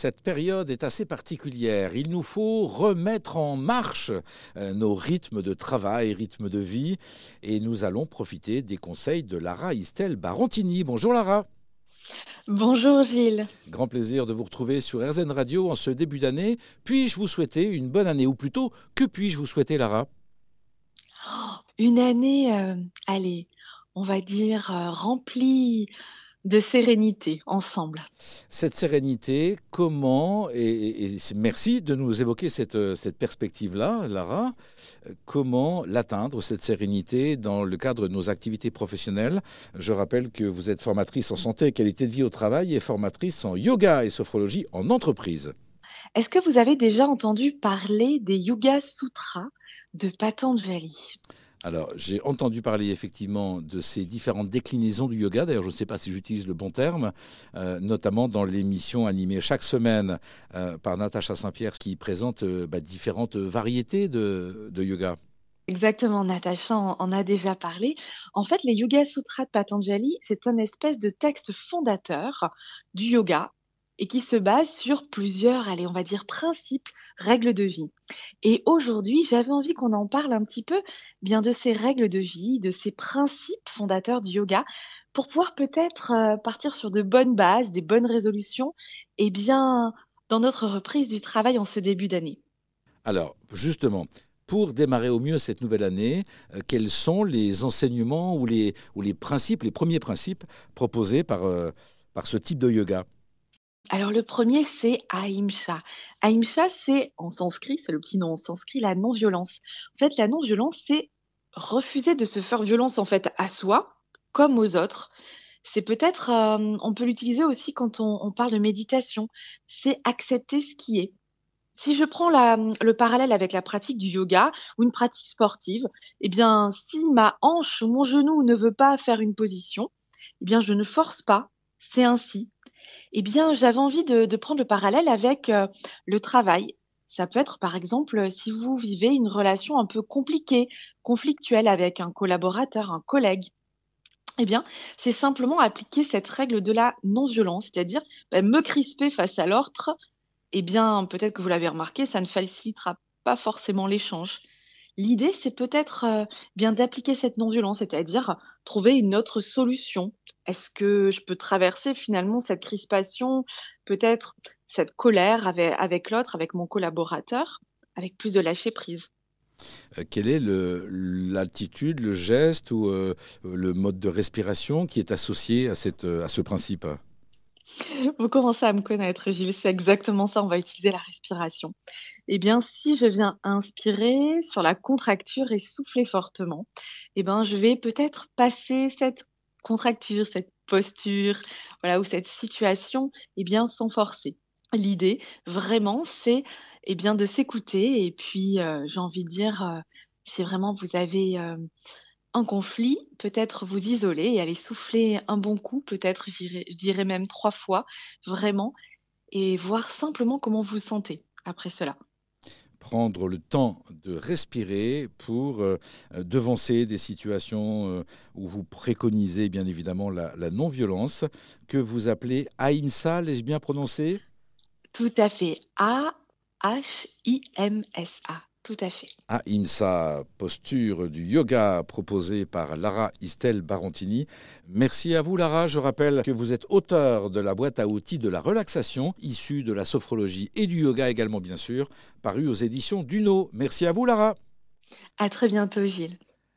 Cette période est assez particulière. Il nous faut remettre en marche euh, nos rythmes de travail, rythmes de vie. Et nous allons profiter des conseils de Lara Istel Barontini. Bonjour Lara. Bonjour Gilles. Grand plaisir de vous retrouver sur RZN Radio en ce début d'année. Puis-je vous souhaiter une bonne année ou plutôt, que puis-je vous souhaiter Lara? Oh, Une année, euh, allez, on va dire euh, remplie de sérénité ensemble. Cette sérénité, comment, et, merci de nous évoquer cette, cette perspective-là, Lara, comment l'atteindre, cette sérénité, dans le cadre de nos activités professionnelles? Je rappelle que vous êtes formatrice en santé et qualité de vie au travail et formatrice en yoga et sophrologie en entreprise. Est-ce que vous avez déjà entendu parler des Yoga Sutras de Patanjali? Alors, j'ai entendu parler effectivement de ces différentes déclinaisons du yoga. D'ailleurs, je ne sais pas si j'utilise le bon terme, euh, notamment dans l'émission animée chaque semaine euh, par Natacha Saint-Pierre qui présente euh, bah, différentes variétés de, yoga. Exactement, Natacha en, a déjà parlé. En fait, les Yoga Sutras de Patanjali, c'est un espèce de texte fondateur du yoga et qui se base sur plusieurs, allez, on va dire, principes, règles de vie. Et aujourd'hui, j'avais envie qu'on en parle un petit peu bien de ces règles de vie, de ces principes fondateurs du yoga, pour pouvoir peut-être euh, partir sur de bonnes bases, des bonnes résolutions, et bien dans notre reprise du travail en ce début d'année. Alors, justement, pour démarrer au mieux cette nouvelle année, euh, quels sont les enseignements ou les, ou les principes, les premiers principes proposés par, euh, par ce type de yoga? Alors le premier, c'est Ahimsa. Ahimsa, c'est en sanskrit, c'est le petit nom en sanskrit, la non-violence. En fait, la non-violence, c'est refuser de se faire violence en fait à soi comme aux autres. C'est peut-être, euh, on peut l'utiliser aussi quand on, parle de méditation. C'est accepter ce qui est. Si je prends le parallèle avec la pratique du yoga ou une pratique sportive, eh bien, si ma hanche ou mon genou ne veut pas faire une position, eh bien, je ne force pas. C'est ainsi. Eh bien, j'avais envie de, prendre le parallèle avec euh, le travail. Ça peut être, par exemple, si vous vivez une relation un peu compliquée, conflictuelle avec un collaborateur, un collègue. Eh bien, c'est simplement appliquer cette règle de la non-violence, c'est-à-dire ben, me crisper face à l'autre. Eh bien, peut-être que vous l'avez remarqué, ça ne facilitera pas forcément l'échange. L'idée, c'est peut-être euh, bien d'appliquer cette non-violence, c'est-à-dire trouver une autre solution. Est-ce que je peux traverser finalement cette crispation, peut-être cette colère avec, l'autre, avec mon collaborateur, avec plus de lâcher prise? Euh, quelle est l'attitude, le, geste ou euh, le mode de respiration qui est associé à, ce principe? vous commencez à me connaître, Gilles. C'est exactement ça. On va utiliser la respiration. Eh bien, si je viens inspirer sur la contracture et souffler fortement, eh bien, je vais peut-être passer cette contracture, cette posture, voilà, ou cette situation, eh bien, sans forcer. L'idée, vraiment, c'est eh bien de s'écouter et puis, euh, j'ai envie de dire, euh, si vraiment vous avez euh, un conflit, peut-être vous isoler et aller souffler un bon coup, peut-être, je dirais même trois fois, vraiment, et voir simplement comment vous vous sentez après cela prendre le temps de respirer pour euh, devancer des situations euh, où vous préconisez bien évidemment la, la non-violence, que vous appelez Ahimsa, l'ai-je bien prononcé? Tout à fait. A-H-I-M-S-A. Tout à fait. Ahimsa, posture du yoga proposée par Lara Istel Barontini. Merci à vous Lara. Je rappelle que vous êtes auteur de la boîte à outils de la relaxation, issue de la sophrologie et du yoga également bien sûr, parue aux éditions Duno. Merci à vous Lara. À très bientôt Gilles.